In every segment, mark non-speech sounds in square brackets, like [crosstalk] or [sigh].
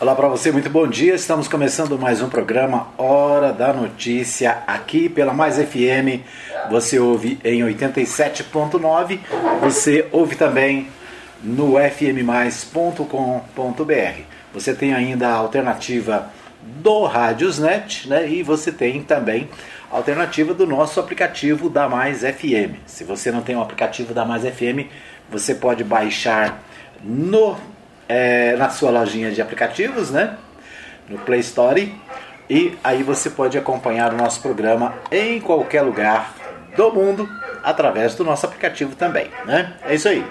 Olá para você, muito bom dia. Estamos começando mais um programa Hora da Notícia aqui pela Mais FM. Você ouve em 87.9, você ouve também no fmmais.com.br. Você tem ainda a alternativa do Rádiosnet, né? E você tem também a alternativa do nosso aplicativo da Mais FM. Se você não tem o aplicativo da Mais FM, você pode baixar no é, na sua lojinha de aplicativos, né? No Play Store. E aí você pode acompanhar o nosso programa em qualquer lugar do mundo através do nosso aplicativo também, né? É isso aí.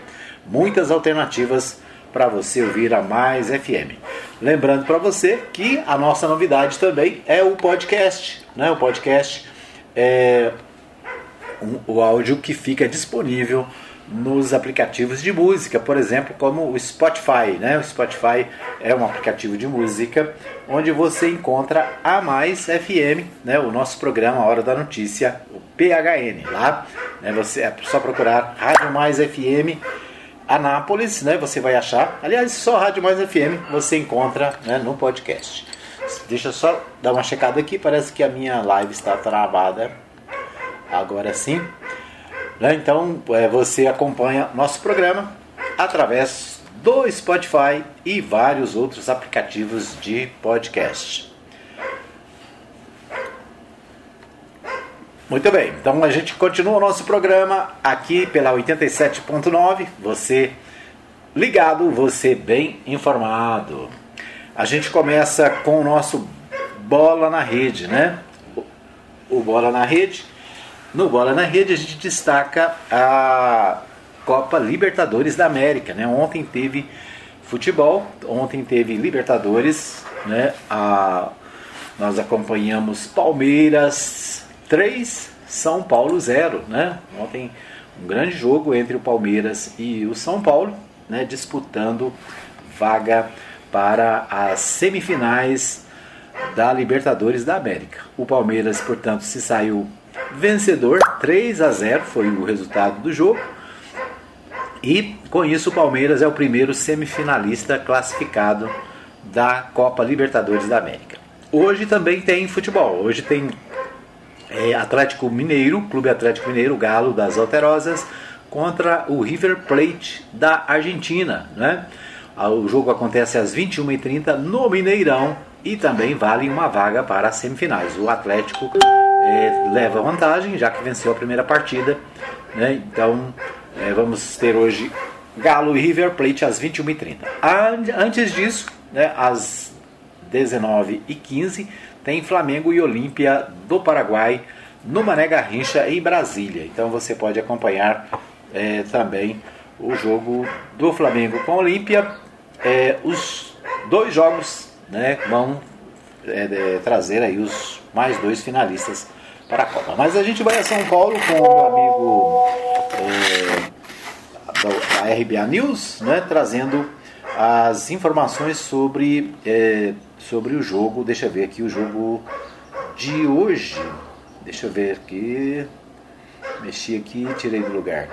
Muitas alternativas para você ouvir a Mais FM. Lembrando para você que a nossa novidade também é o podcast, né? O podcast é um, o áudio que fica disponível nos aplicativos de música, por exemplo, como o Spotify. Né? O Spotify é um aplicativo de música onde você encontra a Mais FM, né? o nosso programa Hora da Notícia, o PHN. Lá né? você é só procurar Rádio Mais FM Anápolis, né? você vai achar. Aliás, só Rádio Mais FM você encontra né? no podcast. Deixa eu só dar uma checada aqui, parece que a minha live está travada. Agora sim. Né? Então é, você acompanha nosso programa através do Spotify e vários outros aplicativos de podcast. Muito bem, então a gente continua o nosso programa aqui pela 87.9. Você ligado, você bem informado. A gente começa com o nosso Bola na Rede, né? O Bola na Rede no Bola na Rede a gente destaca a Copa Libertadores da América. Né? Ontem teve futebol, ontem teve Libertadores, né? A, nós acompanhamos Palmeiras 3, São Paulo 0. Né? Ontem um grande jogo entre o Palmeiras e o São Paulo, né? disputando vaga para as semifinais da Libertadores da América. O Palmeiras, portanto, se saiu vencedor, 3 a 0 foi o resultado do jogo. E com isso o Palmeiras é o primeiro semifinalista classificado da Copa Libertadores da América. Hoje também tem futebol. Hoje tem é, Atlético Mineiro, Clube Atlético Mineiro, Galo das Alterosas, contra o River Plate da Argentina. Né? O jogo acontece às 21h30 no Mineirão e também vale uma vaga para as semifinais. O Atlético é, leva vantagem, já que venceu a primeira partida. Né? Então é, vamos ter hoje Galo e River Plate às 21h30. Antes disso, né, às 19h15, tem Flamengo e Olímpia do Paraguai no Mané Garrincha em Brasília. Então você pode acompanhar é, também o jogo do Flamengo com Olímpia. É, os dois jogos né, vão é, é, trazer aí os mais dois finalistas para a Copa. Mas a gente vai a São Paulo com o meu amigo é, da RBA News, né, trazendo as informações sobre, é, sobre o jogo. Deixa eu ver aqui o jogo de hoje. Deixa eu ver aqui. Mexi aqui e tirei do lugar.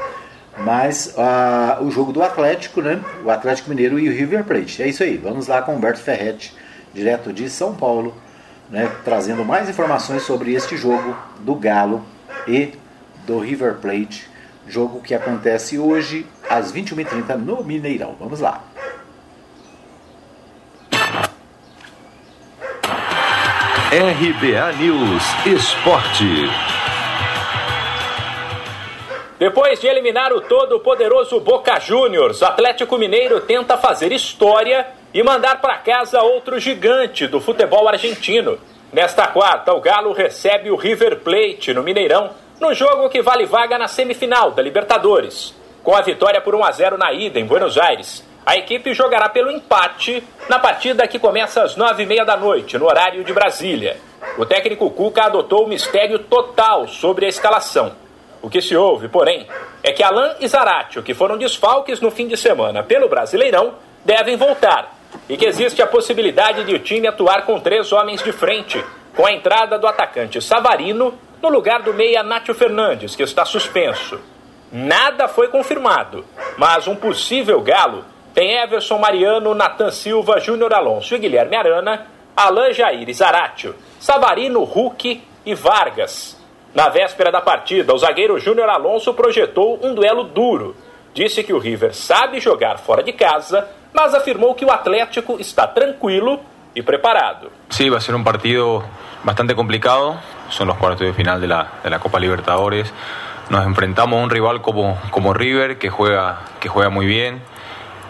Mas uh, o jogo do Atlético, né? O Atlético Mineiro e o River Plate. É isso aí. Vamos lá com o Humberto Ferretti direto de São Paulo, né, trazendo mais informações sobre este jogo do Galo e do River Plate, jogo que acontece hoje às 21h30 no Mineirão. Vamos lá. RBA News Esporte. Depois de eliminar o todo-poderoso Boca Juniors, o Atlético Mineiro tenta fazer história e mandar para casa outro gigante do futebol argentino. Nesta quarta, o Galo recebe o River Plate no Mineirão, no jogo que vale vaga na semifinal da Libertadores. Com a vitória por 1 a 0 na ida em Buenos Aires, a equipe jogará pelo empate na partida que começa às nove e meia da noite, no horário de Brasília. O técnico Cuca adotou o mistério total sobre a escalação. O que se ouve, porém, é que Alain e Zaratio, que foram desfalques no fim de semana pelo Brasileirão, devem voltar e que existe a possibilidade de o time atuar com três homens de frente, com a entrada do atacante Savarino no lugar do meia Nátio Fernandes, que está suspenso. Nada foi confirmado, mas um possível galo Tem Everson Mariano, Natan Silva, Júnior Alonso e Guilherme Arana, Alan Jair Zaratio, Savarino, Hulk e Vargas. Na véspera da partida, o zagueiro Júnior Alonso projetou um duelo duro. Disse que o River sabe jogar fora de casa, mas afirmou que o Atlético está tranquilo y preparado. Sí, va a ser un partido bastante complicado. Son los cuartos de final de la, de Copa Libertadores. Nos enfrentamos a un rival como, como River, que juega, que juega muy bien,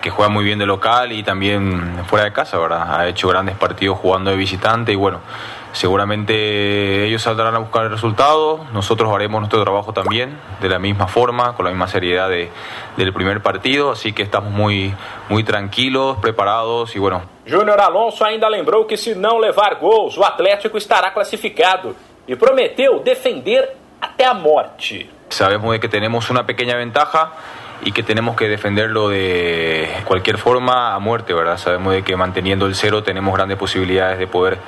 que juega muy bien de local y también fuera de casa, ¿verdad? Ha hecho grandes partidos jugando de visitante y bueno, seguramente ellos saldrán a buscar el resultado, nosotros haremos nuestro trabajo también de la misma forma, con la misma seriedad de, del primer partido, así que estamos muy, muy tranquilos, preparados y bueno. Júnior Alonso ainda lembrou que se não levar gols, o Atlético estará classificado e prometeu defender até a morte. Sabemos de que tenemos una pequeña ventaja y que tenemos que defenderlo de cualquier forma a muerte, ¿verdad? Sabemos de que manteniendo el cero tenemos grandes posibilidades de poder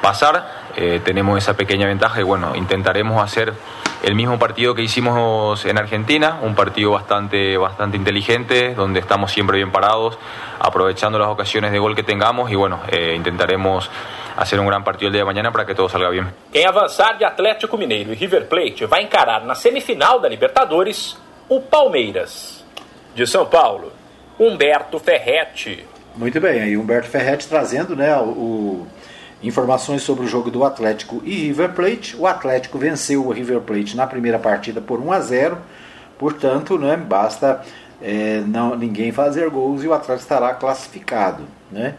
pasar, eh, tenemos esa pequeña ventaja y bueno, intentaremos hacer el mismo partido que hicimos en Argentina, un partido bastante, bastante inteligente, donde estamos siempre bien parados, aprovechando las ocasiones de gol que tengamos y bueno, eh, intentaremos hacer un gran partido el día de mañana para que todo salga bien. Quem avançar de Atlético Mineiro e River Plate vai encarar na semifinal da Libertadores o Palmeiras. De São Paulo, Humberto Ferretti. Muito bem, aí Humberto Ferretti trazendo né, o, informações sobre o jogo do Atlético e River Plate. O Atlético venceu o River Plate na primeira partida por 1 a 0, portanto, né, basta é, não, ninguém fazer gols e o Atlético estará classificado. Né?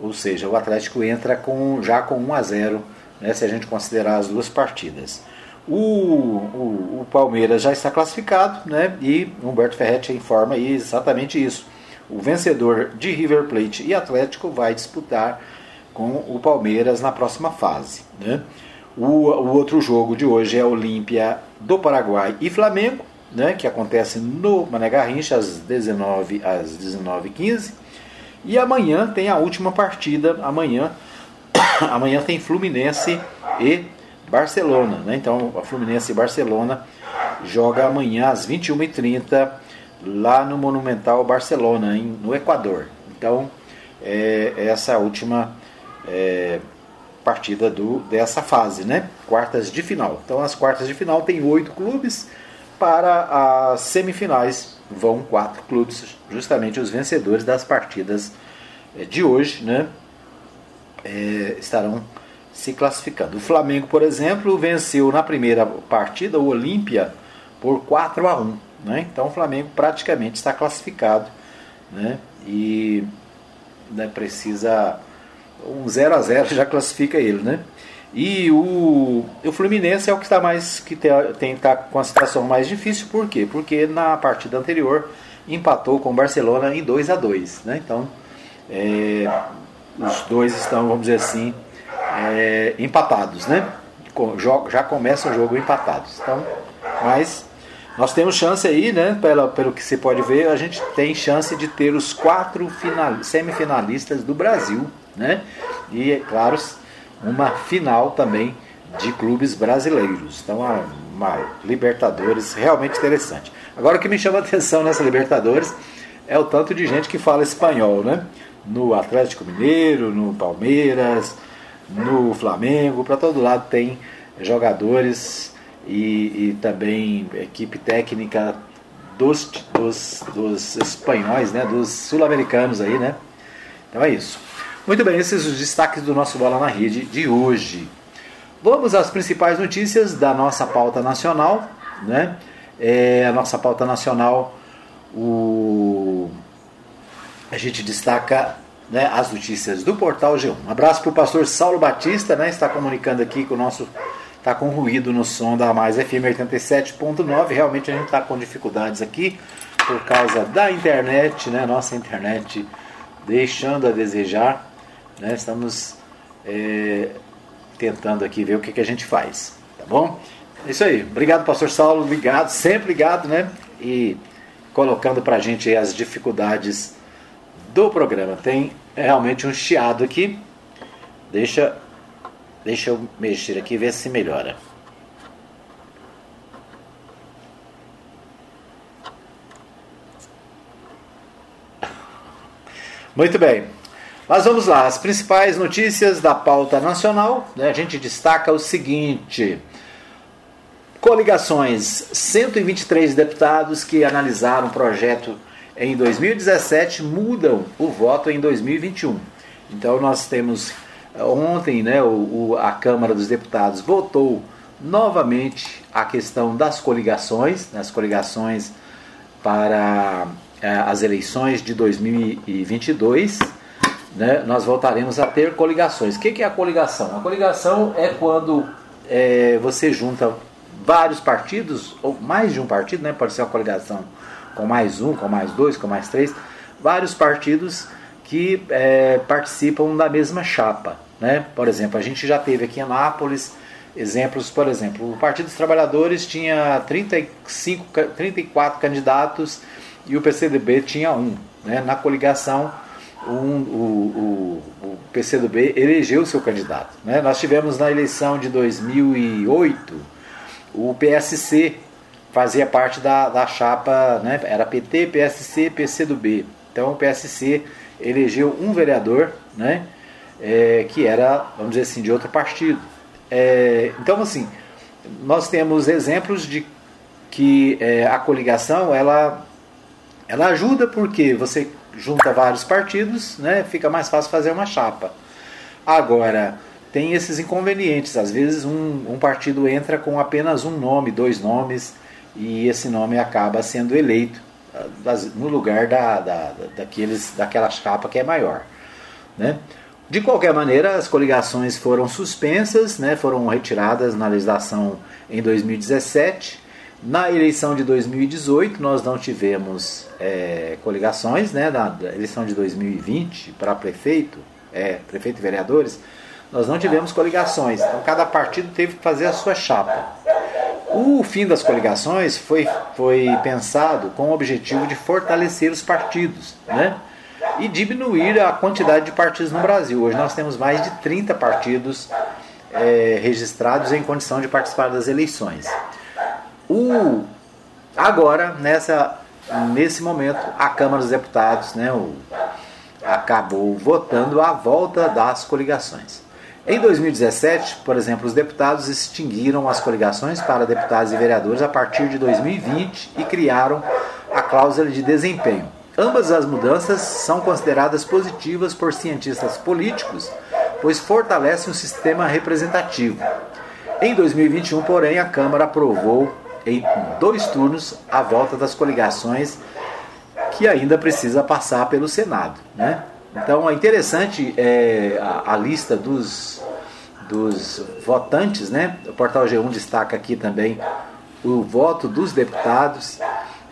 Ou seja, o Atlético entra com, já com 1 a 0 né, se a gente considerar as duas partidas. O, o, o, Palmeiras já está classificado né, e Humberto Ferretti informa exatamente isso. O vencedor de River Plate e Atlético vai disputar com o Palmeiras na próxima fase. Né? O, o outro jogo de hoje é Olímpia do Paraguai e Flamengo, né, que acontece no Mané Garrincha às 19 às 19h15. E amanhã tem a última partida. Amanhã, [coughs] amanhã tem Fluminense e Barcelona. Né? Então, a Fluminense e Barcelona joga amanhã às 21h30 lá no Monumental Barcelona, em, no Equador. Então, é, essa última é, partida do, dessa fase, né? Quartas de final. Então as quartas de final tem oito clubes, para as semifinais vão quatro clubes, justamente os vencedores das partidas é, de hoje, né? É, estarão se classificando. O Flamengo, por exemplo, venceu na primeira partida o Olímpia por 4 a 1. Né? Então o Flamengo praticamente está classificado né? e né, precisa um 0 a 0 [laughs] já classifica ele, né? E o, o Fluminense é o que está mais que tem, tá com a situação mais difícil, por quê? Porque na partida anterior empatou com o Barcelona em 2 a 2 né? Então é, os dois estão, vamos dizer assim, é, empatados, né? Já começa o jogo empatados. Então, mas nós temos chance aí, né? Pelo, pelo que se pode ver, a gente tem chance de ter os quatro final, semifinalistas do Brasil né? E, é claro, uma final também de clubes brasileiros. Então, uma, uma Libertadores realmente interessante. Agora, o que me chama a atenção nessa Libertadores é o tanto de gente que fala espanhol, né? No Atlético Mineiro, no Palmeiras, no Flamengo, para todo lado tem jogadores e, e também equipe técnica dos, dos, dos espanhóis, né? Dos sul-americanos aí, né? Então é isso. Muito bem, esses os destaques do nosso Bola na Rede de hoje. Vamos às principais notícias da nossa pauta nacional, né? É, a nossa pauta nacional, o... a gente destaca né, as notícias do portal G1. Um abraço para o pastor Saulo Batista, né? Está comunicando aqui com o nosso. Está com ruído no som da Mais FM 87.9. Realmente a gente está com dificuldades aqui por causa da internet, né? Nossa internet deixando a desejar. Né? Estamos é, tentando aqui ver o que, que a gente faz, tá bom? É isso aí. Obrigado, pastor Saulo. Ligado, sempre ligado, né? E colocando pra gente as dificuldades do programa. Tem realmente um chiado aqui. Deixa, deixa eu mexer aqui ver se melhora. Muito bem. Mas vamos lá, as principais notícias da pauta nacional. Né? A gente destaca o seguinte: coligações, 123 deputados que analisaram o projeto em 2017 mudam o voto em 2021. Então nós temos ontem, né, o, a Câmara dos Deputados votou novamente a questão das coligações, né, as coligações para é, as eleições de 2022. Né, nós voltaremos a ter coligações. O que é a coligação? A coligação é quando é, você junta vários partidos, ou mais de um partido, né, pode ser uma coligação com mais um, com mais dois, com mais três, vários partidos que é, participam da mesma chapa. Né? Por exemplo, a gente já teve aqui em Anápolis exemplos, por exemplo, o Partido dos Trabalhadores tinha 35, 34 candidatos e o PCdoB tinha um. Né? Na coligação, um, o, o, o, PCdoB elegeu seu candidato. Né? Nós tivemos na eleição de 2008 o PSC fazia parte da, da chapa, né? era PT, PSC, PCdoB. Então o PSC elegeu um vereador, né, é, que era, vamos dizer assim, de outro partido. É, então, assim, nós temos exemplos de que é, a coligação ela, ela ajuda porque você junta vários partidos, né, fica mais fácil fazer uma chapa. Agora, tem esses inconvenientes. Às vezes um, um partido entra com apenas um nome, dois nomes, e esse nome acaba sendo eleito no lugar da, da, daqueles, daquela chapa que é maior. Né? De qualquer maneira, as coligações foram suspensas, né, foram retiradas na legislação em 2017. Na eleição de 2018, nós não tivemos é, coligações, né, na eleição de 2020 para prefeito, é, prefeito e vereadores, nós não tivemos coligações. Então, cada partido teve que fazer a sua chapa. O fim das coligações foi, foi pensado com o objetivo de fortalecer os partidos né? e diminuir a quantidade de partidos no Brasil. Hoje nós temos mais de 30 partidos é, registrados em condição de participar das eleições. O, agora, nessa, nesse momento, a Câmara dos Deputados né, o, acabou votando a volta das coligações. Em 2017, por exemplo, os deputados extinguiram as coligações para deputados e vereadores a partir de 2020 e criaram a cláusula de desempenho. Ambas as mudanças são consideradas positivas por cientistas políticos, pois fortalecem o sistema representativo. Em 2021, porém, a Câmara aprovou em dois turnos a volta das coligações, que ainda precisa passar pelo Senado. Né? Então é interessante é, a, a, lista dos, dos votantes, né? O portal G1 destaca aqui também o voto dos deputados.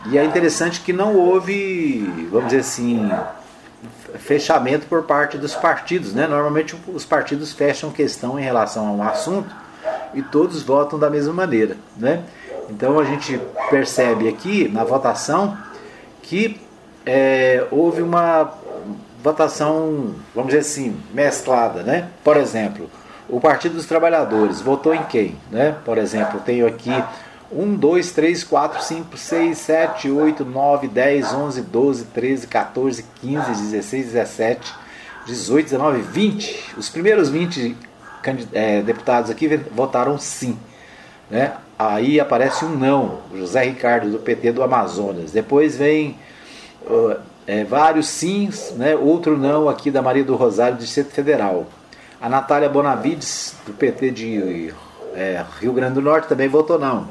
E é interessante que não houve, vamos dizer assim, fechamento por parte dos partidos. Né? Normalmente os partidos fecham questão em relação a um assunto e todos votam da mesma maneira. Né? Então a gente percebe aqui na votação que é, houve uma votação, vamos dizer assim, mesclada, né? Por exemplo, o Partido dos Trabalhadores votou em quem, né? Por exemplo, tenho aqui 1, 2, 3, 4, 5, 6, 7, 8, 9, 10, 11, 12, 13, 14, 15, 16, 17, 18, 19, 20. Os primeiros 20 é, deputados aqui votaram sim. Né? Aí aparece um não, José Ricardo do PT do Amazonas. Depois vem uh, é, vários sims, né, outro não aqui da Maria do Rosário, do Distrito Federal. A Natália Bonavides, do PT de é, Rio Grande do Norte, também votou não.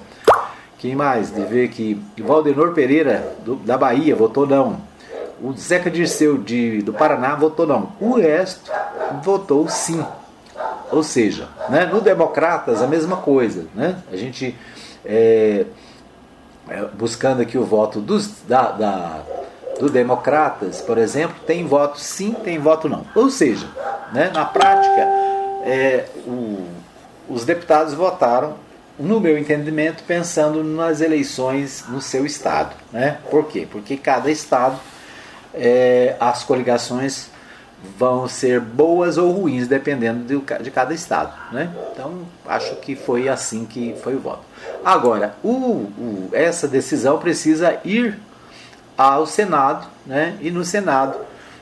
Quem mais? De ver que Valdenor Pereira, do, da Bahia, votou não. O Zeca Dirceu, de, do Paraná, votou não. O resto votou sim. Ou seja, né, no Democratas, a mesma coisa. Né? A gente, é, é buscando aqui o voto dos, da, da do Democratas, por exemplo, tem voto sim, tem voto não. Ou seja, né, na prática, é, o, os deputados votaram, no meu entendimento, pensando nas eleições no seu estado. Né? Por quê? Porque cada estado, é, as coligações vão ser boas ou ruins, dependendo de, cada estado. Né? Então, acho que foi assim que foi o voto. Agora, o, o, essa decisão precisa ir ao Senado, né? e no Senado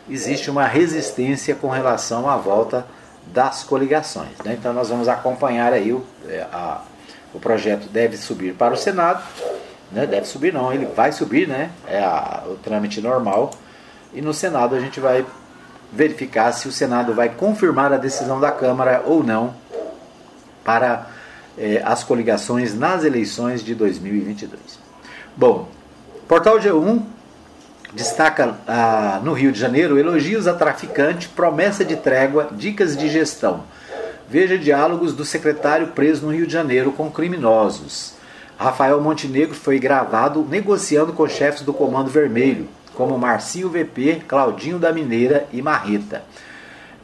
existe uma resistência com relação à volta das coligações. Né? Então nós vamos acompanhar aí o, é, a, o projeto deve subir para o Senado, né? deve subir não, ele vai subir, né? é a, o trâmite normal, e no Senado a gente vai verificar se o Senado vai confirmar a decisão da Câmara ou não para é, as coligações nas eleições de 2022. Bom, Portal G1 destaca ah, no Rio de Janeiro elogios a traficante, promessa de trégua, dicas de gestão. Veja diálogos do secretário preso no Rio de Janeiro com criminosos. Rafael Montenegro foi gravado negociando com chefes do Comando Vermelho, como Marcinho VP, Claudinho da Mineira e Marreta.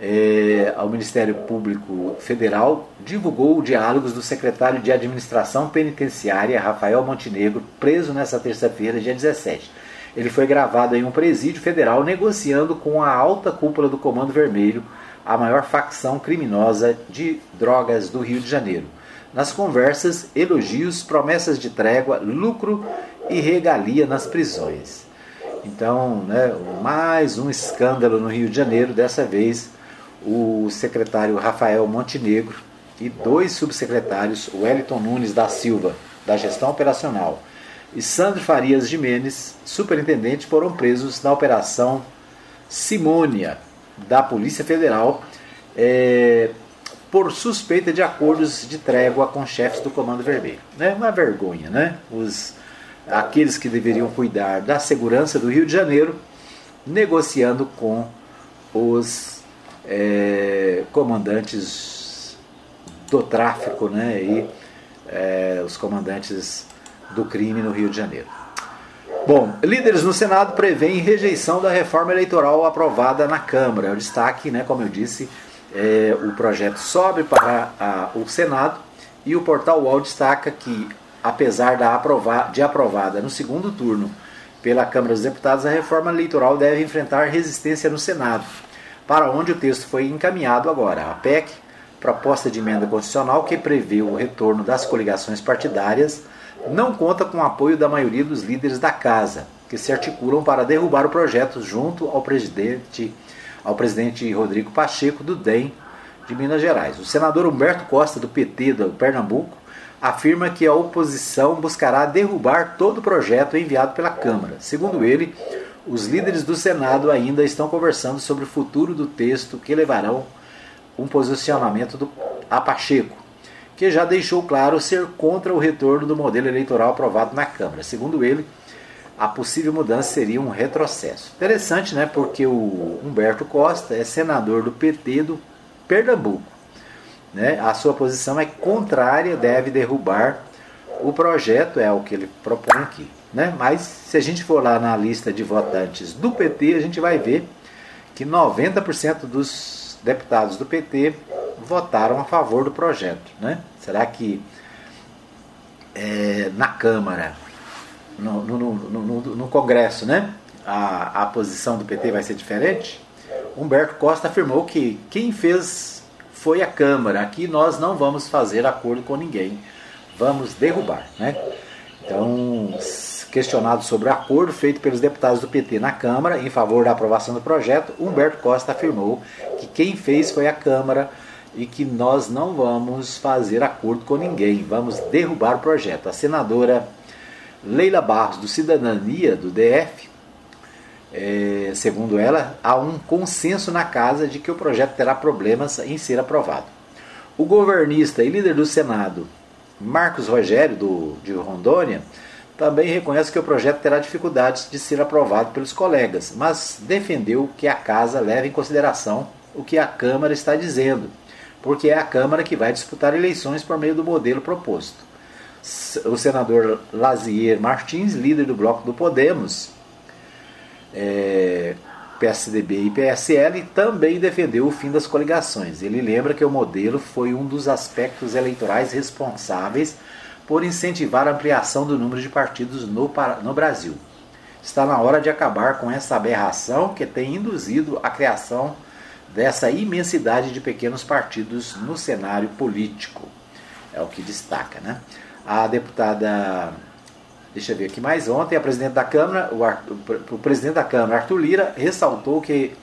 É, o Ministério Público Federal divulgou diálogos do secretário de Administração Penitenciária, Rafael Montenegro, preso nesta terça-feira, dia 17 ele foi gravado em um presídio federal negociando com a alta cúpula do Comando Vermelho, a maior facção criminosa de drogas do Rio de Janeiro. Nas conversas, elogios, promessas de trégua, lucro e regalia nas prisões. Então, né, mais um escândalo no Rio de Janeiro, dessa vez o secretário Rafael Montenegro e dois subsecretários, Wellington Nunes da Silva, da Gestão Operacional, e Sandro Farias Jimenez, superintendente, foram presos na Operação Simônia da Polícia Federal é, por suspeita de acordos de trégua com chefes do Comando Vermelho. É uma vergonha, né? Os, aqueles que deveriam cuidar da segurança do Rio de Janeiro negociando com os é, comandantes do tráfico, né? E é, os comandantes do crime no Rio de Janeiro. Bom, líderes no Senado prevêem rejeição da reforma eleitoral aprovada na Câmara. É o destaque, né, como eu disse, é, o projeto sobe para a, o Senado e o portal UOL destaca que, apesar aprova, de aprovada no segundo turno pela Câmara dos Deputados, a reforma eleitoral deve enfrentar resistência no Senado, para onde o texto foi encaminhado agora. A PEC, proposta de emenda constitucional que prevê o retorno das coligações partidárias não conta com o apoio da maioria dos líderes da casa, que se articulam para derrubar o projeto junto ao presidente, ao presidente Rodrigo Pacheco do DEM de Minas Gerais. O senador Humberto Costa do PT do Pernambuco afirma que a oposição buscará derrubar todo o projeto enviado pela Câmara. Segundo ele, os líderes do Senado ainda estão conversando sobre o futuro do texto que levarão um posicionamento do, a Pacheco que já deixou claro ser contra o retorno do modelo eleitoral aprovado na Câmara. Segundo ele, a possível mudança seria um retrocesso. Interessante, né? Porque o Humberto Costa é senador do PT do Pernambuco. Né? A sua posição é contrária, deve derrubar o projeto, é o que ele propõe aqui. Né? Mas se a gente for lá na lista de votantes do PT, a gente vai ver que 90% dos deputados do PT votaram a favor do projeto. Né? Será que é, na Câmara, no, no, no, no, Congresso, né, a, a posição do PT vai ser diferente? Humberto Costa afirmou que quem fez foi a Câmara. Aqui nós não vamos fazer acordo com ninguém, vamos derrubar. Né? Então, questionado sobre o acordo feito pelos deputados do PT na Câmara em favor da aprovação do projeto, Humberto Costa afirmou que quem fez foi a Câmara e que nós não vamos fazer acordo com ninguém, vamos derrubar o projeto. A senadora Leila Barros, do Cidadania do DF, é, segundo ela, há um consenso na casa de que o projeto terá problemas em ser aprovado. O governista e líder do Senado, Marcos Rogério, do, de Rondônia, também reconhece que o projeto terá dificuldades de ser aprovado pelos colegas, mas defendeu que a casa leve em consideração o que a Câmara está dizendo porque é a Câmara que vai disputar eleições por meio do modelo proposto. O senador Lazier Martins, líder do bloco do Podemos, é, PSDB e PSL, também defendeu o fim das coligações. Ele lembra que o modelo foi um dos aspectos eleitorais responsáveis por incentivar a ampliação do número de partidos no, no Brasil. Está na hora de acabar com essa aberração que tem induzido a criação dessa imensidade de pequenos partidos no cenário político. É o que destaca, né? A deputada, deixa eu ver aqui mais ontem, a presidente da Câmara, o, o presidente da Câmara, Arthur Lira, ressaltou que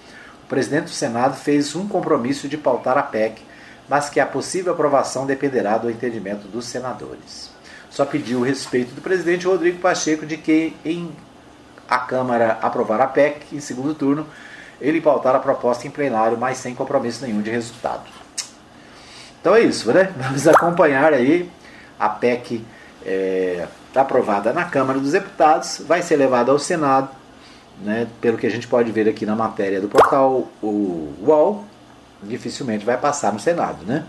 presidente do Senado fez um compromisso de pautar a PEC, mas que a possível aprovação dependerá do entendimento dos senadores. Só pediu o respeito do presidente Rodrigo Pacheco de que, em a Câmara aprovar a PEC em segundo turno, ele pautar a proposta em plenário, mas sem compromisso nenhum de resultado. Então é isso, né? [laughs] Vamos acompanhar aí a PEC é, aprovada na Câmara dos Deputados, vai ser levada ao Senado, né? Pelo que a gente pode ver aqui na matéria do portal o UOL, dificilmente vai passar no Senado, né?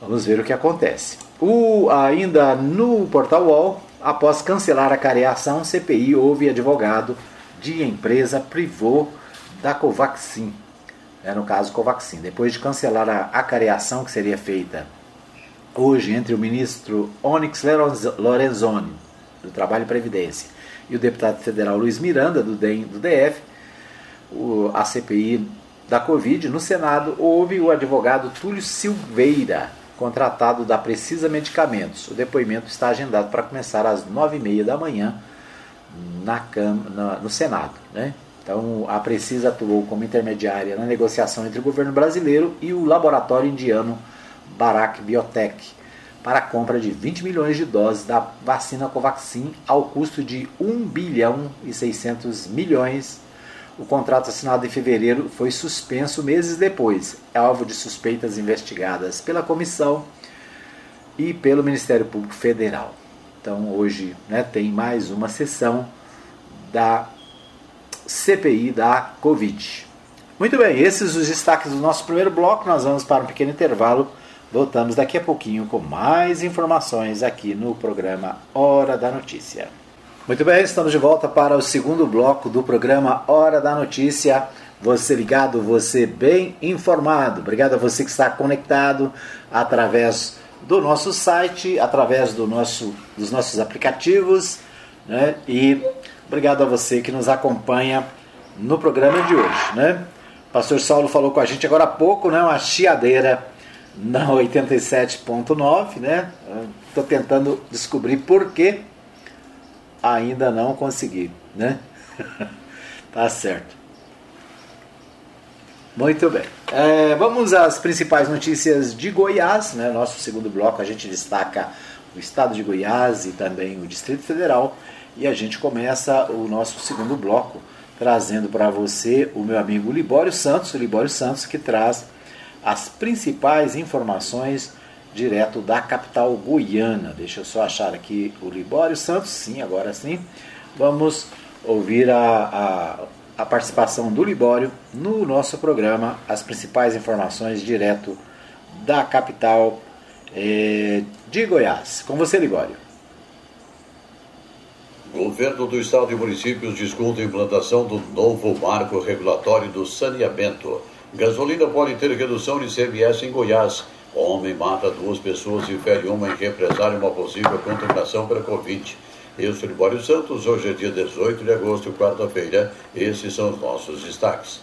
Vamos ver o que acontece. O, ainda no portal UOL, após cancelar a careação, CPI houve advogado de empresa privou da Covaxin. É, no caso, Covaxin. Depois de cancelar a acareação que seria feita hoje entre o ministro Onyx Lorenzoni, do Trabalho e Previdência, e o deputado federal Luiz Miranda, do, DEM, do DF, o, a CPI da Covid, no Senado, houve o advogado Túlio Silveira, contratado da Precisa Medicamentos. O depoimento está agendado para começar às nove e meia da manhã na, na, no Senado. Né? Então, a Precisa atuou como intermediária na negociação entre o governo brasileiro e o laboratório indiano Bharat Biotech para a compra de 20 milhões de doses da vacina Covaxin ao custo de 1 bilhão e 600 milhões. O contrato assinado em fevereiro foi suspenso meses depois, é alvo de suspeitas investigadas pela comissão e pelo Ministério Público Federal. Então hoje né, tem mais uma sessão da CPI da Covid. Muito bem, esses os destaques do nosso primeiro bloco. Nós vamos para um pequeno intervalo. Voltamos daqui a pouquinho com mais informações aqui no programa Hora da Notícia. Muito bem, estamos de volta para o segundo bloco do programa Hora da Notícia. Você ligado, você bem informado. Obrigado a você que está conectado através do nosso site, através do nosso, dos nossos aplicativos, né? E Obrigado a você que nos acompanha no programa de hoje, né? O pastor Saulo falou com a gente agora há pouco, né? Uma chiadeira na 87.9, né? Estou tentando descobrir por que ainda não consegui, né? [laughs] tá certo. Muito bem. É, vamos às principais notícias de Goiás, né? Nosso segundo bloco a gente destaca o estado de Goiás e também o Distrito Federal. E a gente começa o nosso segundo bloco trazendo para você o meu amigo Libório Santos, o Libório Santos que traz as principais informações direto da capital goiana. Deixa eu só achar aqui o Libório Santos, sim, agora sim. Vamos ouvir a, a, a participação do Libório no nosso programa, as principais informações direto da capital eh, de Goiás. Com você, Libório. Governo do Estado e municípios discute a implantação do novo marco regulatório do saneamento. Gasolina pode ter redução de CMS em Goiás. Homem mata duas pessoas e fere uma em represário uma possível contaminação para Covid. Eu sou Libório Santos, hoje é dia 18 de agosto, quarta-feira. Esses são os nossos destaques.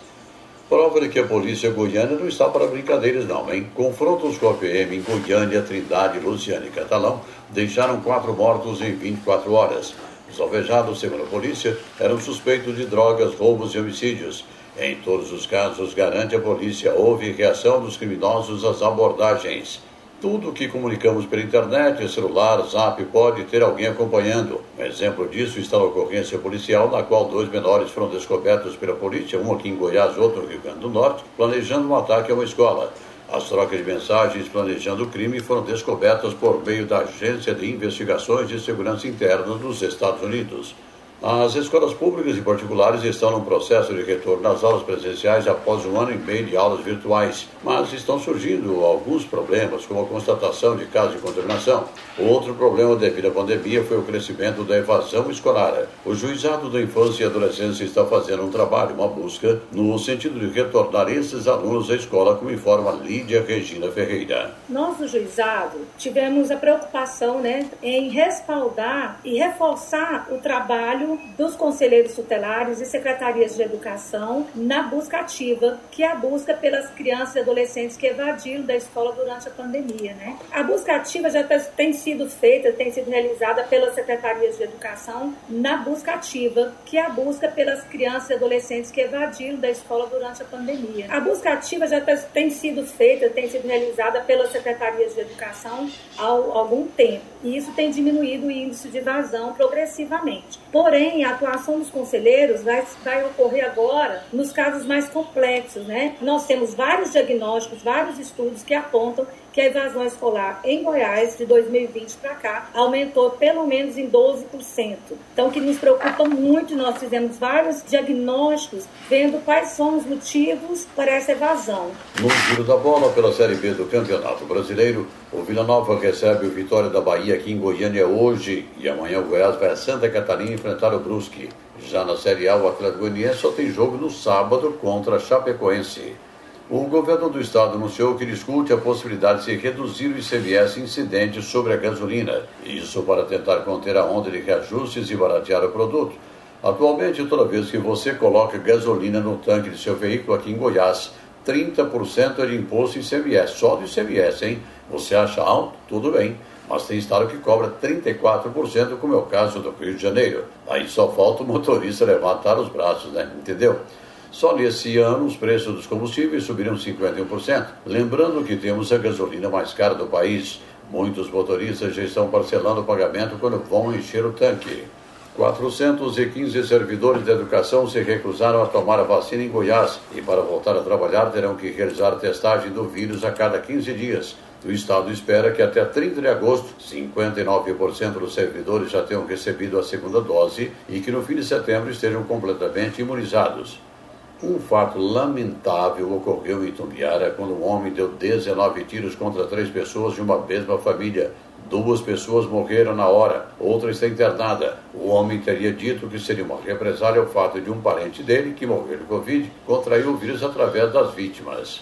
Prova de que a polícia goiana não está para brincadeiras não, hein? Confrontos com a PM em Goiânia, Trindade, Luciana e Catalão deixaram quatro mortos em 24 horas. Os alvejados, segundo a polícia, eram suspeitos de drogas, roubos e homicídios. Em todos os casos, garante a polícia, houve reação dos criminosos às abordagens. Tudo o que comunicamos pela internet, celular, zap, pode ter alguém acompanhando. Um exemplo disso está na ocorrência policial, na qual dois menores foram descobertos pela polícia, um aqui em Goiás, outro no Rio Grande do Norte, planejando um ataque a uma escola. As trocas de mensagens planejando o crime foram descobertas por meio da Agência de Investigações de Segurança Interna dos Estados Unidos. As escolas públicas e particulares estão num processo de retorno às aulas presenciais após um ano e meio de aulas virtuais, mas estão surgindo alguns problemas, como a constatação de casos de contaminação. Outro problema devido à pandemia foi o crescimento da evasão escolar. O Juizado da Infância e Adolescência está fazendo um trabalho, uma busca, no sentido de retornar esses alunos à escola, como informa Lídia Regina Ferreira. Nós, do Juizado, tivemos a preocupação né, em respaldar e reforçar o trabalho dos conselheiros tutelares e secretarias de educação na busca ativa, que é a busca pelas crianças e adolescentes que evadiram da escola durante a pandemia. Né? A busca ativa já tem sido feita, tem sido realizada pelas secretarias de educação na busca ativa, que é a busca pelas crianças e adolescentes que evadiram da escola durante a pandemia. A busca ativa já tem sido feita, tem sido realizada pelas secretarias de educação há algum tempo, e isso tem diminuído o índice de evasão progressivamente. Porém, a atuação dos conselheiros vai, vai ocorrer agora nos casos mais complexos, né? Nós temos vários diagnósticos, vários estudos que apontam que a evasão escolar em Goiás, de 2020 para cá, aumentou pelo menos em 12%. Então, que nos preocupa muito, nós fizemos vários diagnósticos, vendo quais são os motivos para essa evasão. No giro da bola pela Série B do Campeonato Brasileiro, o Vila Nova recebe o Vitória da Bahia aqui em Goiânia hoje e amanhã o Goiás vai a Santa Catarina enfrentar o Brusque. Já na Série A, o Atlético Goianiense só tem jogo no sábado contra a Chapecoense. O governo do estado anunciou que discute a possibilidade de reduzir o ICMS incidente sobre a gasolina, isso para tentar conter a onda de reajustes e baratear o produto. Atualmente, toda vez que você coloca gasolina no tanque de seu veículo aqui em Goiás, 30% é de imposto ICMS, só do ICMS, hein? Você acha alto? Tudo bem. Mas tem estado que cobra 34%, como é o caso do Rio de Janeiro. Aí só falta o motorista levantar os braços, né? Entendeu? Só nesse ano os preços dos combustíveis subiram 51%. Lembrando que temos a gasolina mais cara do país. Muitos motoristas já estão parcelando o pagamento quando vão encher o tanque. 415 servidores de educação se recusaram a tomar a vacina em Goiás e, para voltar a trabalhar, terão que realizar testagem do vírus a cada 15 dias. O Estado espera que até 30 de agosto, 59% dos servidores já tenham recebido a segunda dose e que no fim de setembro estejam completamente imunizados. Um fato lamentável ocorreu em Tumbiara quando um homem deu 19 tiros contra três pessoas de uma mesma família. Duas pessoas morreram na hora, outra está internada. O homem teria dito que seria uma represália ao fato de um parente dele, que morreu de Covid, contrair o vírus através das vítimas.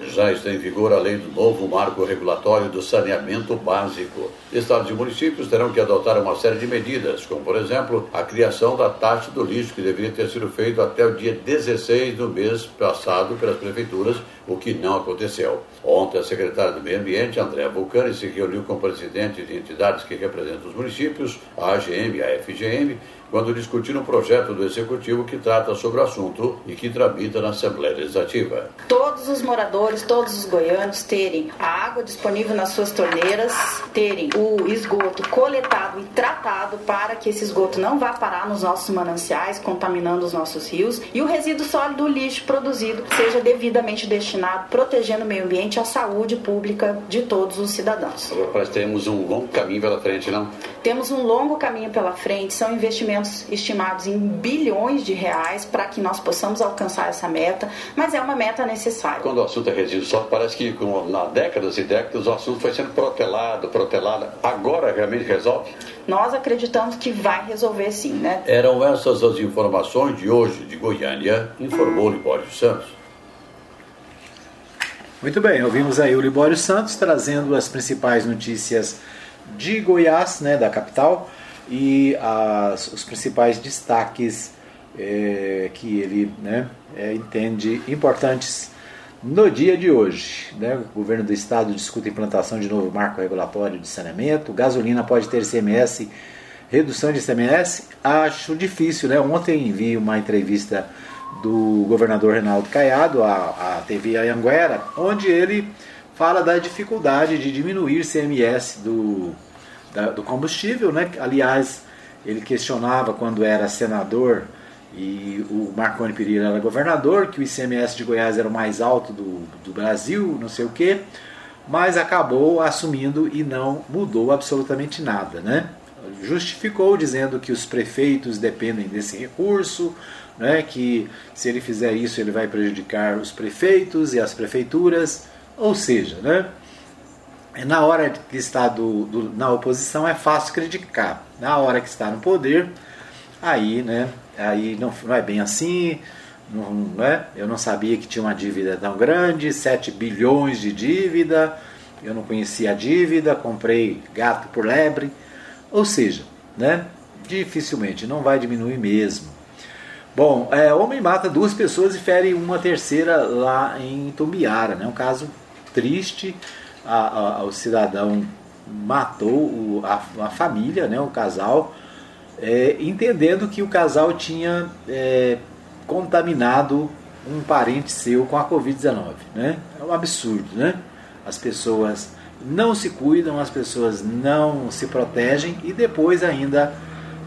Já está em vigor a lei do novo marco regulatório do saneamento básico. Estados e municípios terão que adotar uma série de medidas, como, por exemplo, a criação da taxa do lixo, que deveria ter sido feito até o dia 16 do mês passado pelas prefeituras, o que não aconteceu. Ontem, a secretária do Meio Ambiente, Andréa Vulcani, se reuniu com presidentes de entidades que representam os municípios, a AGM e a FGM, quando discutiram um projeto do Executivo que trata sobre o assunto e que tramita na Assembleia Legislativa. Todos os moradores, todos os goianos terem a água disponível nas suas torneiras, terem o esgoto coletado e tratado para que esse esgoto não vá parar nos nossos mananciais, contaminando os nossos rios, e o resíduo sólido, o lixo produzido, seja devidamente destinado, protegendo o meio ambiente e a saúde pública de todos os cidadãos. Nós temos um longo caminho pela frente, não? Temos um longo caminho pela frente, são investimentos investimentos estimados em bilhões de reais para que nós possamos alcançar essa meta, mas é uma meta necessária. Quando o assunto é resíduo sólido, parece que com, na décadas e décadas o assunto foi sendo protelado, protelado. Agora realmente resolve? Nós acreditamos que vai resolver sim, né? Eram essas as informações de hoje de Goiânia, informou Libório Santos. Muito bem, ouvimos aí o Libório Santos trazendo as principais notícias de Goiás, né, da capital e as, os principais destaques é, que ele né, é, entende importantes no dia de hoje. Né? O governo do estado discute a implantação de novo marco regulatório de saneamento, gasolina pode ter ICMS, redução de ICMS, acho difícil. Né? Ontem vi uma entrevista do governador Reinaldo Caiado à, à TV Anhanguera, onde ele fala da dificuldade de diminuir ICMS do da, do combustível, né? Aliás, ele questionava quando era senador e o Marconi Pereira era governador, que o ICMS de Goiás era o mais alto do, do Brasil, não sei o quê, mas acabou assumindo e não mudou absolutamente nada, né? Justificou dizendo que os prefeitos dependem desse recurso, né, que se ele fizer isso ele vai prejudicar os prefeitos e as prefeituras, ou seja, né, na hora que está do, do, na oposição é fácil criticar. Na hora que está no poder, aí, né, aí não, não é bem assim. Não, não é? Eu não sabia que tinha uma dívida tão grande, 7 bilhões de dívida. Eu não conhecia a dívida, comprei gato por lebre. Ou seja, né, Dificilmente, não vai diminuir mesmo. Bom, é, homem mata duas pessoas e fere uma terceira lá em Tumbiara, né? Um caso triste. A, a, o cidadão matou o, a, a, família, né? O casal, é, entendendo que o casal tinha é, contaminado um parente seu com a Covid-19, né? É um absurdo, né? As pessoas não se cuidam, as pessoas não se protegem e depois ainda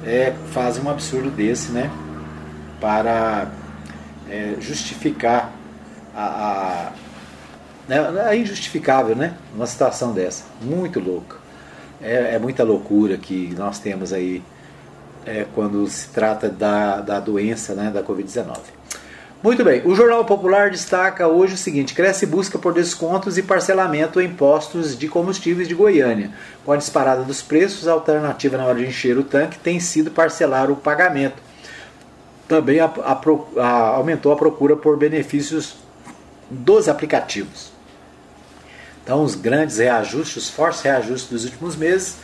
é, fazem um absurdo desse, né? para é, justificar a, a né, é injustificável, né? Uma situação dessa, muito louca. É, é muita loucura que nós temos aí é, quando se trata da, da doença, né, da Covid-19. Muito bem, o Jornal Popular destaca hoje o seguinte: cresce busca por descontos e parcelamento em postos de combustíveis de Goiânia. Com a disparada dos preços, a alternativa na hora de encher o tanque tem sido parcelar o pagamento também a, a, a, aumentou a procura por benefícios dos aplicativos. Então, os grandes reajustes, os fortes reajustes dos últimos meses,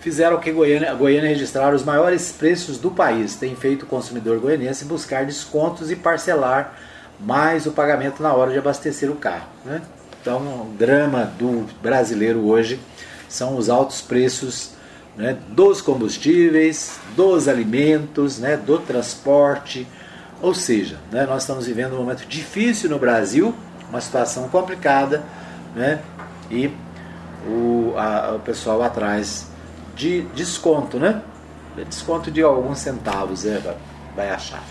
fizeram que Goiânia, Goiânia registrar os maiores preços do país. Tem feito o consumidor goianiense buscar descontos e parcelar mais o pagamento na hora de abastecer o carro. Né? Então, o drama do brasileiro hoje são os altos preços né, dos combustíveis, dos alimentos, né, do transporte. Ou seja, né, nós estamos vivendo um momento difícil no Brasil, uma situação complicada, né, e o, a, o pessoal atrás de desconto, né? Desconto de alguns centavos, é, vai achar.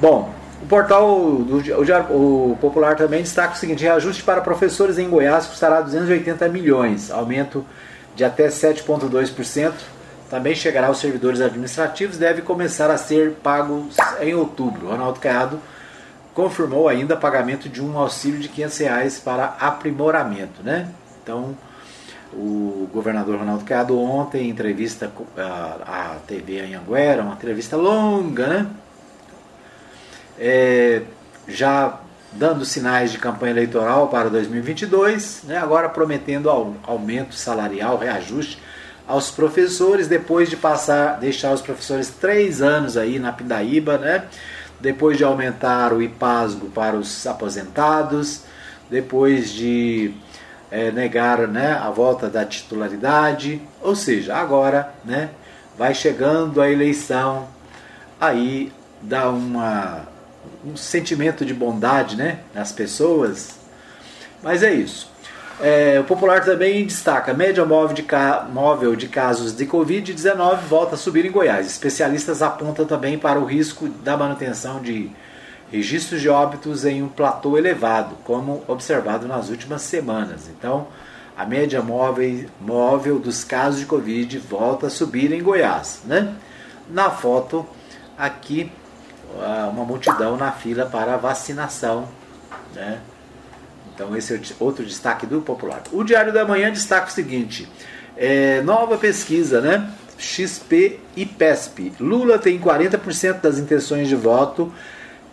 Bom, o portal do o, o Popular também destaca o seguinte: reajuste para professores em Goiás custará 280 milhões, aumento de até 7,2%. Também chegará aos servidores administrativos deve começar a ser pago em outubro. Ronaldo Caiado confirmou ainda pagamento de um auxílio de 500 reais para aprimoramento. Né? Então, o governador Ronaldo Caiado ontem, em entrevista à TV Anhanguera, uma entrevista longa, né? É, já dando sinais de campanha eleitoral para 2022, né, agora prometendo aumento salarial, reajuste aos professores, depois de passar, deixar os professores três anos aí na Pindaíba, né, depois de aumentar o IPASGO para os aposentados, depois de é, negar né, a volta da titularidade, ou seja, agora né, vai chegando a eleição, aí dá uma um sentimento de bondade né, nas pessoas. Mas é isso. É, o Popular também destaca: média móvel de, ca... móvel de casos de Covid-19 volta a subir em Goiás. Especialistas apontam também para o risco da manutenção de registros de óbitos em um platô elevado, como observado nas últimas semanas. Então, a média móvel, móvel dos casos de Covid volta a subir em Goiás. Né? Na foto aqui uma multidão na fila para vacinação. Né? Então esse é outro destaque do Popular. O Diário da Manhã destaca o seguinte: é, nova pesquisa, né? XP e PESP. Lula tem 40% das intenções de voto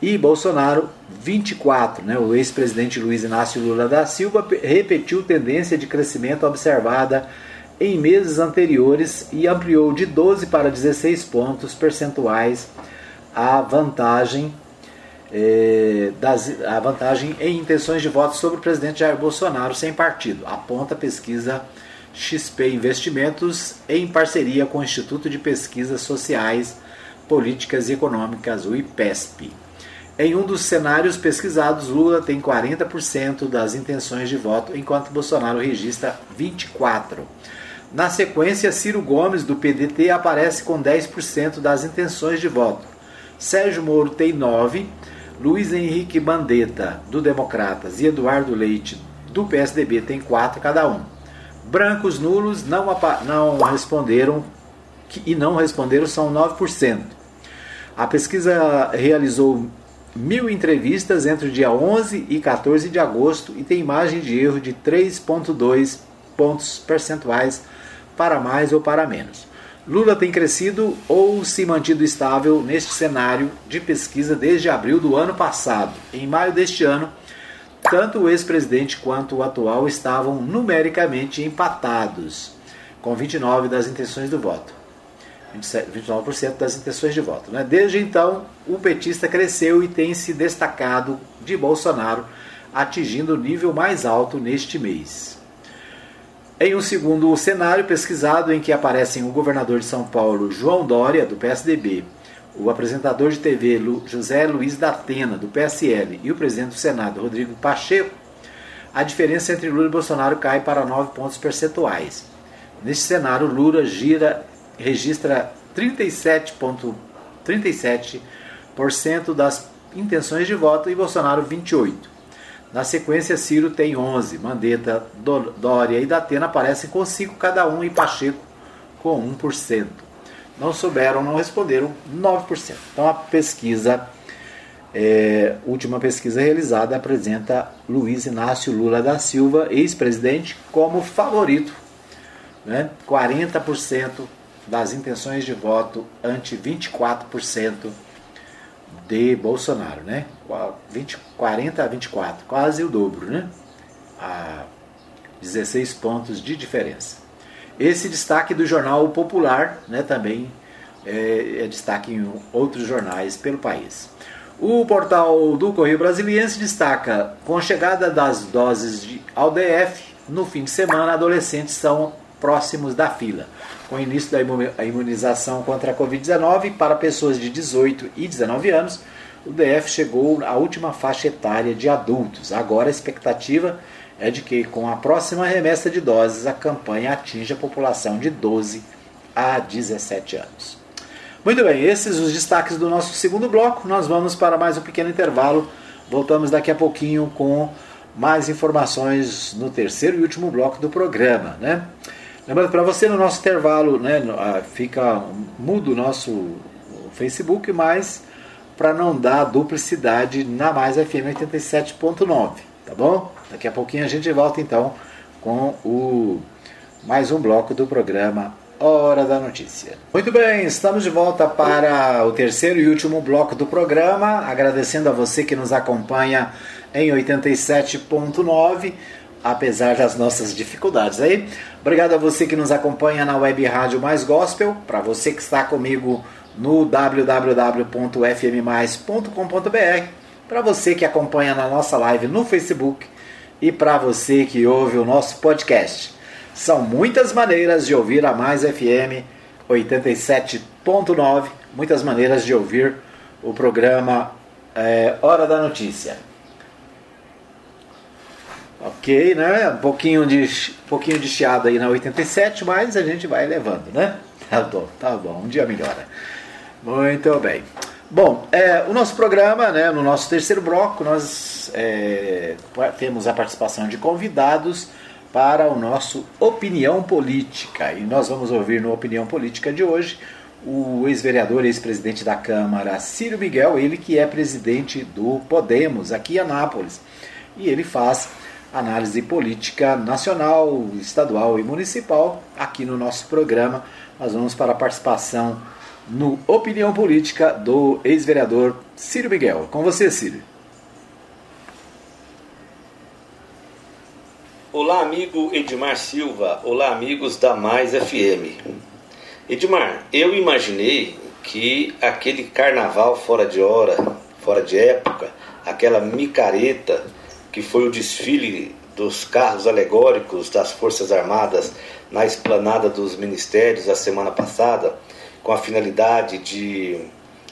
e Bolsonaro 24%. Né? O ex-presidente Luiz Inácio Lula da Silva repetiu tendência de crescimento observada em meses anteriores e ampliou de 12 para 16 pontos percentuais a vantagem é, das, a vantagem em intenções de voto sobre o presidente Jair Bolsonaro sem partido, aponta a pesquisa XP Investimentos em parceria com o Instituto de Pesquisas Sociais, Políticas e Econômicas, o IPESP. Em um dos cenários pesquisados, Lula tem 40% das intenções de voto, enquanto Bolsonaro registra 24%. Na sequência, Ciro Gomes, do PDT, aparece com 10% das intenções de voto. Sérgio Moro tem 9, Luiz Henrique Bandetta, do Democratas, e Eduardo Leite, do PSDB, tem 4 cada um. Brancos nulos não, não responderam e não responderam são 9%. A pesquisa realizou mil entrevistas entre o dia 11 e 14 de agosto e tem margem de erro de 3,2 pontos percentuais para mais ou para menos. Lula tem crescido ou se mantido estável neste cenário de pesquisa desde abril do ano passado. Em maio deste ano, tanto o ex-presidente quanto o atual estavam numericamente empatados, com 29 das intenções do voto. 29% das intenções de voto. Né? Desde então, o petista cresceu e tem se destacado de Bolsonaro, atingindo o nível mais alto neste mês. Em um segundo cenário pesquisado, em que aparecem o governador de São Paulo, João Dória, do PSDB, o apresentador de TV José Luiz da Atena, do PSL, e o presidente do Senado, Rodrigo Pacheco, a diferença entre Lula e Bolsonaro cai para 9 pontos percentuais. Neste cenário, Lula gira, registra 37,37% ,37 das intenções de voto e Bolsonaro 28%. Na sequência, Ciro tem 11, Mandetta, Dória e Datena aparecem com 5 cada um e Pacheco com 1% não souberam, não responderam 9%. Então a pesquisa, é, última pesquisa realizada, apresenta Luiz Inácio Lula da Silva, ex-presidente, como favorito. Né? 40% das intenções de voto ante 24% de Bolsonaro. Né? 20, 40 a 24, quase o dobro. Né? A 16 pontos de diferença. Esse destaque do jornal Popular né, também é, é destaque em outros jornais pelo país. O portal do Correio Brasiliense destaca: com a chegada das doses de AUDF, no fim de semana, adolescentes são próximos da fila. Com o início da imunização contra a Covid-19 para pessoas de 18 e 19 anos, o DF chegou à última faixa etária de adultos. Agora a expectativa é de que, com a próxima remessa de doses, a campanha atinja a população de 12 a 17 anos. Muito bem, esses os destaques do nosso segundo bloco. Nós vamos para mais um pequeno intervalo. Voltamos daqui a pouquinho com mais informações no terceiro e último bloco do programa, né? Lembrando para você no nosso intervalo, né, ah, fica mudo o nosso Facebook, mas para não dar duplicidade na Mais FM 87.9, tá bom? Daqui a pouquinho a gente volta então com o mais um bloco do programa Hora da Notícia. Muito bem, estamos de volta para o terceiro e último bloco do programa, agradecendo a você que nos acompanha em 87.9, apesar das nossas dificuldades aí. Obrigado a você que nos acompanha na web rádio Mais Gospel, para você que está comigo no www.fmmais.com.br, para você que acompanha na nossa live no Facebook e para você que ouve o nosso podcast. São muitas maneiras de ouvir a Mais FM 87.9, muitas maneiras de ouvir o programa é, Hora da Notícia. Ok, né? Um pouquinho de, um pouquinho de chiado aí na 87, mas a gente vai levando, né? [laughs] Tá bom, tá bom, um dia melhora. Muito bem. Bom, é, o nosso programa, né, no nosso terceiro bloco, nós é, temos a participação de convidados para o nosso Opinião Política. E nós vamos ouvir no Opinião Política de hoje o ex-vereador e ex-presidente da Câmara, Círio Miguel, ele que é presidente do Podemos, aqui em Anápolis. E ele faz análise política nacional, estadual e municipal aqui no nosso programa. Nós vamos para a participação no Opinião Política do ex-vereador Círio Miguel. Com você, Círio. Olá, amigo Edmar Silva. Olá, amigos da Mais FM. Edmar, eu imaginei que aquele carnaval fora de hora, fora de época, aquela micareta que foi o desfile dos carros alegóricos das Forças Armadas na esplanada dos ministérios a semana passada, com a finalidade de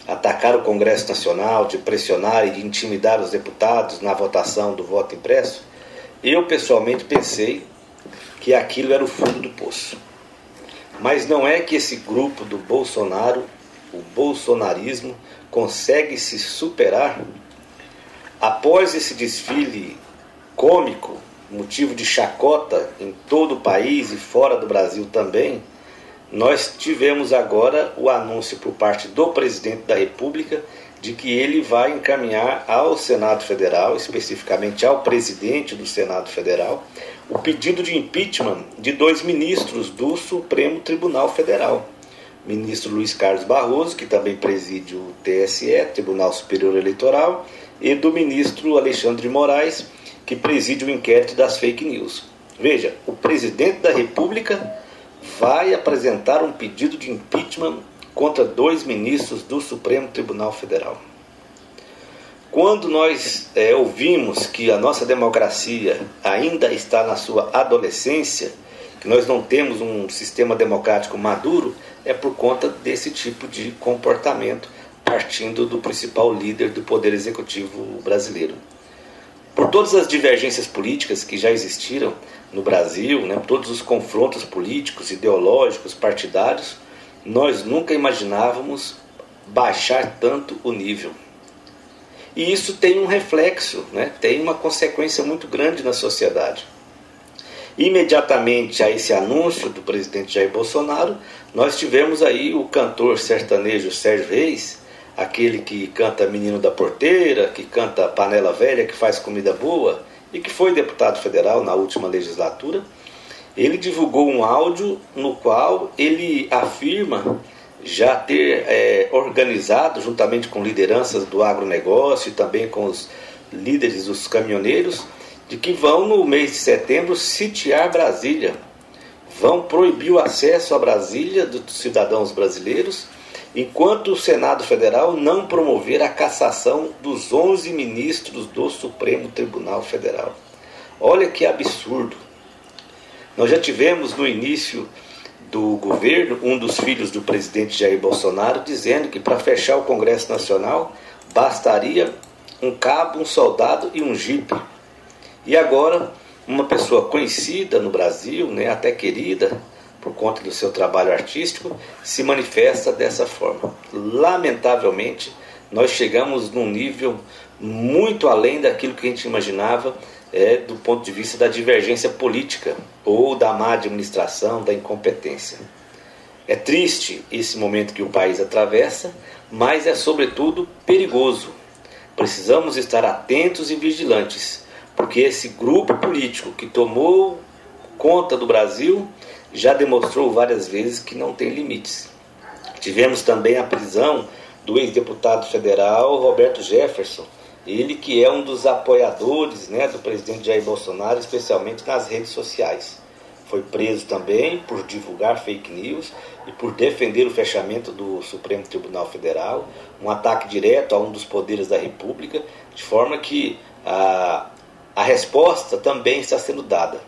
atacar o Congresso Nacional, de pressionar e de intimidar os deputados na votação do voto impresso, eu pessoalmente pensei que aquilo era o fundo do poço. Mas não é que esse grupo do Bolsonaro, o bolsonarismo, consegue se superar após esse desfile cômico, motivo de chacota em todo o país e fora do Brasil também nós tivemos agora o anúncio por parte do presidente da República de que ele vai encaminhar ao Senado Federal, especificamente ao presidente do Senado Federal, o pedido de impeachment de dois ministros do Supremo Tribunal Federal. Ministro Luiz Carlos Barroso, que também preside o TSE, Tribunal Superior Eleitoral, e do ministro Alexandre de Moraes, que preside o inquérito das fake news. Veja, o presidente da República vai apresentar um pedido de impeachment contra dois ministros do Supremo Tribunal Federal. Quando nós é, ouvimos que a nossa democracia ainda está na sua adolescência, que nós não temos um sistema democrático maduro, é por conta desse tipo de comportamento, partindo do principal líder do Poder Executivo brasileiro. Por todas as divergências políticas que já existiram no Brasil, né, todos os confrontos políticos, ideológicos, partidários, nós nunca imaginávamos baixar tanto o nível. E isso tem um reflexo, né? tem uma consequência muito grande na sociedade. Imediatamente a esse anúncio do presidente Jair Bolsonaro, nós tivemos aí o cantor sertanejo Sérgio Reis, aquele que canta Menino da Porteira, que canta Panela Velha, que faz comida boa e que foi deputado federal na última legislatura. Ele divulgou um áudio no qual ele afirma já ter é, organizado, juntamente com lideranças do agronegócio e também com os líderes dos caminhoneiros, de que vão, no mês de setembro, sitiar Brasília. Vão proibir o acesso a Brasília dos cidadãos brasileiros, enquanto o Senado Federal não promover a cassação dos 11 ministros do Supremo Tribunal Federal. Olha que absurdo. Nós já tivemos no início do governo, um dos filhos do presidente Jair Bolsonaro, dizendo que para fechar o Congresso Nacional bastaria um cabo, um soldado e um jipe. E agora, uma pessoa conhecida no Brasil, né, até querida por conta do seu trabalho artístico, se manifesta dessa forma. Lamentavelmente, nós chegamos num nível muito além daquilo que a gente imaginava é, do ponto de vista da divergência política ou da má administração, da incompetência. É triste esse momento que o país atravessa, mas é sobretudo perigoso. Precisamos estar atentos e vigilantes, porque esse grupo político que tomou conta do Brasil já demonstrou várias vezes que não tem limites. Tivemos também a prisão do ex-deputado federal Roberto Jefferson, ele que é um dos apoiadores né, do presidente Jair Bolsonaro, especialmente nas redes sociais. Foi preso também por divulgar fake news e por defender o fechamento do Supremo Tribunal Federal, um ataque direto a um dos poderes da República, de forma que a, a resposta também está sendo dada,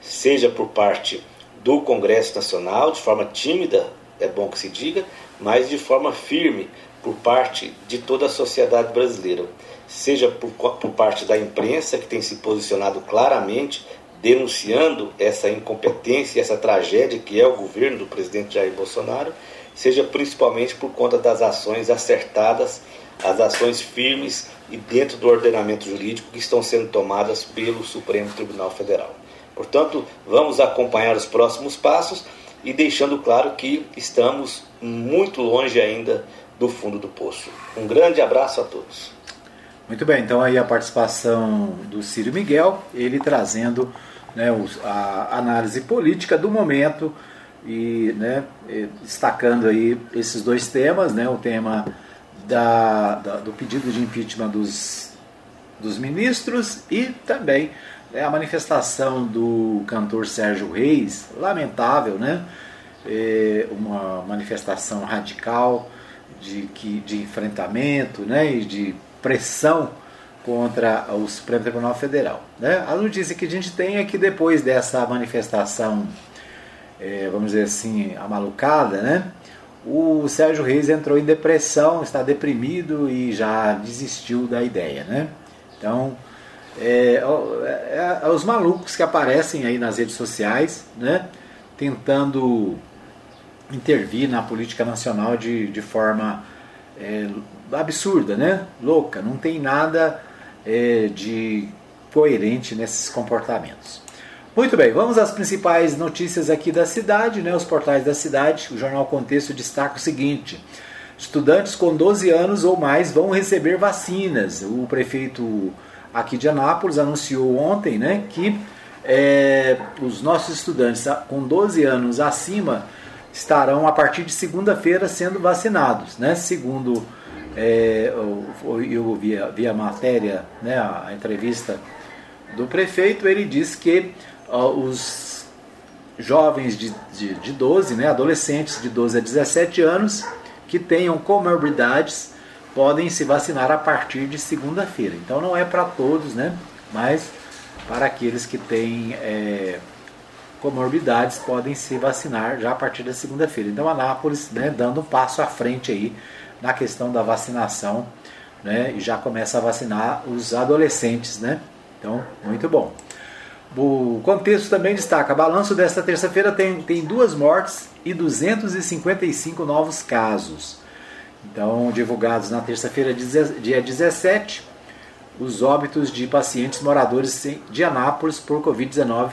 seja por parte do Congresso Nacional, de forma tímida, é bom que se diga, mas de forma firme por parte de toda a sociedade brasileira seja por, por parte da imprensa, que tem se posicionado claramente denunciando essa incompetência, essa tragédia que é o governo do presidente Jair Bolsonaro, seja principalmente por conta das ações acertadas, as ações firmes e dentro do ordenamento jurídico que estão sendo tomadas pelo Supremo Tribunal Federal. Portanto, vamos acompanhar os próximos passos e deixando claro que estamos muito longe ainda do fundo do poço. Um grande abraço a todos. Muito bem, então aí a participação do Círio Miguel, ele trazendo né, a análise política do momento e né, destacando aí esses dois temas, né, o tema da, da, do pedido de impeachment dos, dos ministros e também né, a manifestação do cantor Sérgio Reis, lamentável, né, é uma manifestação radical de, que, de enfrentamento né, e de pressão contra o Supremo Tribunal Federal. Né? A notícia que a gente tem é que depois dessa manifestação, é, vamos dizer assim, amalucada, né? o Sérgio Reis entrou em depressão, está deprimido e já desistiu da ideia. Né? Então, é, é, é, os malucos que aparecem aí nas redes sociais, né? tentando intervir na política nacional de, de forma é, absurda, né? Louca, não tem nada é, de coerente nesses comportamentos. Muito bem, vamos às principais notícias aqui da cidade, né? Os portais da cidade. O jornal Contexto destaca o seguinte: estudantes com 12 anos ou mais vão receber vacinas. O prefeito aqui de Anápolis anunciou ontem, né, que é, os nossos estudantes com 12 anos acima estarão a partir de segunda-feira sendo vacinados, né? Segundo é, eu, eu vi, vi a matéria, né, a entrevista do prefeito, ele disse que ó, os jovens de, de, de 12, né, adolescentes de 12 a 17 anos, que tenham comorbidades podem se vacinar a partir de segunda-feira. Então não é para todos, né? Mas para aqueles que têm é, comorbidades podem se vacinar já a partir da segunda-feira. Então Anápolis, né, dando um passo à frente aí na questão da vacinação, né, e já começa a vacinar os adolescentes, né? Então, muito bom. O contexto também destaca: balanço desta terça-feira tem, tem duas mortes e 255 novos casos. Então, divulgados na terça-feira, dia 17, os óbitos de pacientes moradores de Anápolis por Covid-19,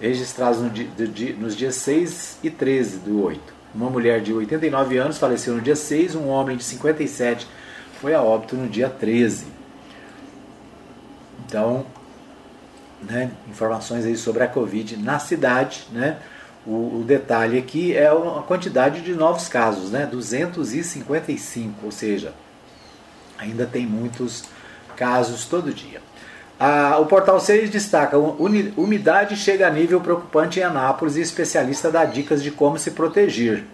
registrados no dia, nos dias 6 e 13 do 8. Uma mulher de 89 anos faleceu no dia 6, um homem de 57 foi a óbito no dia 13. Então, né, informações aí sobre a Covid na cidade, né? O, o, detalhe aqui é a quantidade de novos casos, né? 255, ou seja, ainda tem muitos casos todo dia. Ah, o Portal 6 destaca: umidade chega a nível preocupante em Anápolis e especialista dá dicas de como se proteger.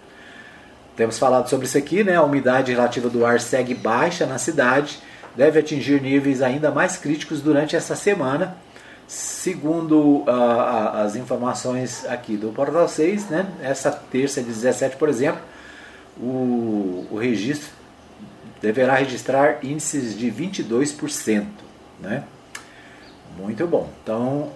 Temos falado sobre isso aqui, né? A umidade relativa do ar segue baixa na cidade, deve atingir níveis ainda mais críticos durante essa semana Segundo uh, as informações aqui do Portal 6, né, essa terça de 17, por exemplo, o, o registro deverá registrar índices de 22%. Né? Muito bom. Então,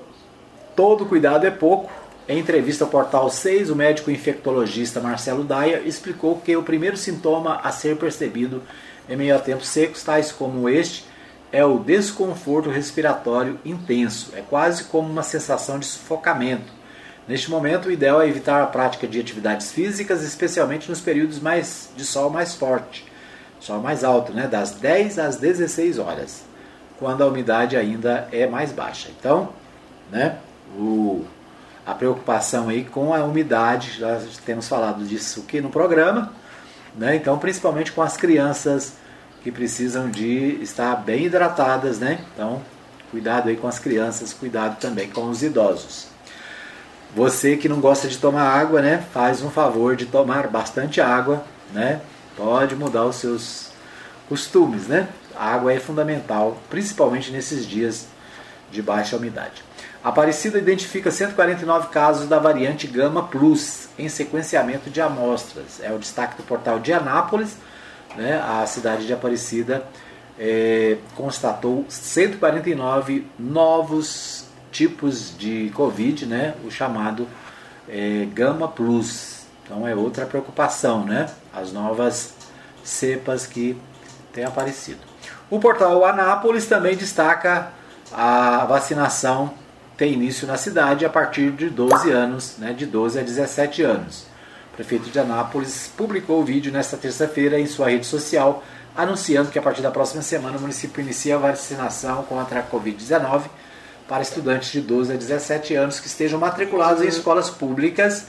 todo cuidado é pouco. Em entrevista ao Portal 6, o médico infectologista Marcelo Daia explicou que o primeiro sintoma a ser percebido em meio a tempos secos, tais como este, é o desconforto respiratório intenso. É quase como uma sensação de sufocamento. Neste momento, o ideal é evitar a prática de atividades físicas, especialmente nos períodos mais, de sol mais forte, sol mais alto, né, das 10 às 16 horas, quando a umidade ainda é mais baixa. Então, né, o, a preocupação aí com a umidade, já temos falado disso aqui no programa, né, então principalmente com as crianças que precisam de estar bem hidratadas, né? Então, cuidado aí com as crianças, cuidado também com os idosos. Você que não gosta de tomar água, né? Faz um favor de tomar bastante água, né? Pode mudar os seus costumes, né? A água é fundamental, principalmente nesses dias de baixa umidade. Aparecida identifica 149 casos da variante Gama Plus em sequenciamento de amostras. É o destaque do portal de Anápolis né, a cidade de Aparecida é, constatou 149 novos tipos de Covid, né, o chamado é, Gama Plus. Então é outra preocupação, né, as novas cepas que têm aparecido. O portal Anápolis também destaca a vacinação tem início na cidade a partir de 12 anos, né, de 12 a 17 anos prefeito de Anápolis, publicou o vídeo nesta terça-feira em sua rede social, anunciando que a partir da próxima semana o município inicia a vacinação contra a Covid-19 para estudantes de 12 a 17 anos que estejam matriculados em escolas públicas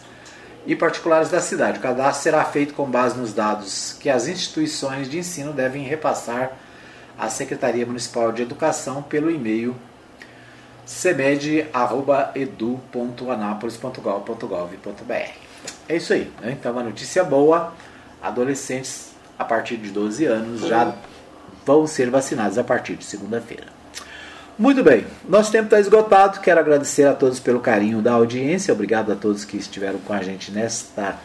e particulares da cidade. O cadastro será feito com base nos dados que as instituições de ensino devem repassar à Secretaria Municipal de Educação pelo e-mail cmed.edu.anápolis.gov.br. É isso aí. Né? Então, uma notícia boa: adolescentes a partir de 12 anos já vão ser vacinados a partir de segunda-feira. Muito bem, nosso tempo está esgotado. Quero agradecer a todos pelo carinho da audiência. Obrigado a todos que estiveram com a gente nesta,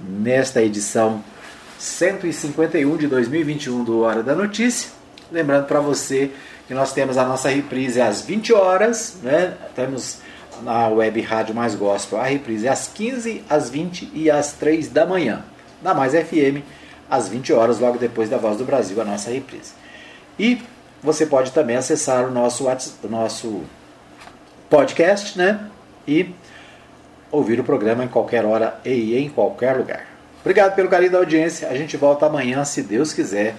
nesta edição 151 de 2021 do Hora da Notícia. Lembrando para você que nós temos a nossa reprise às 20 horas, né? Temos na web Rádio Mais Gospel. A reprise é às 15, às 20 e às 3 da manhã. Na Mais FM, às 20 horas, logo depois da Voz do Brasil, a nossa reprise. E você pode também acessar o nosso, o nosso podcast, né? E ouvir o programa em qualquer hora e em qualquer lugar. Obrigado pelo carinho da audiência. A gente volta amanhã, se Deus quiser,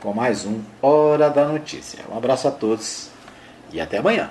com mais um Hora da Notícia. Um abraço a todos e até amanhã.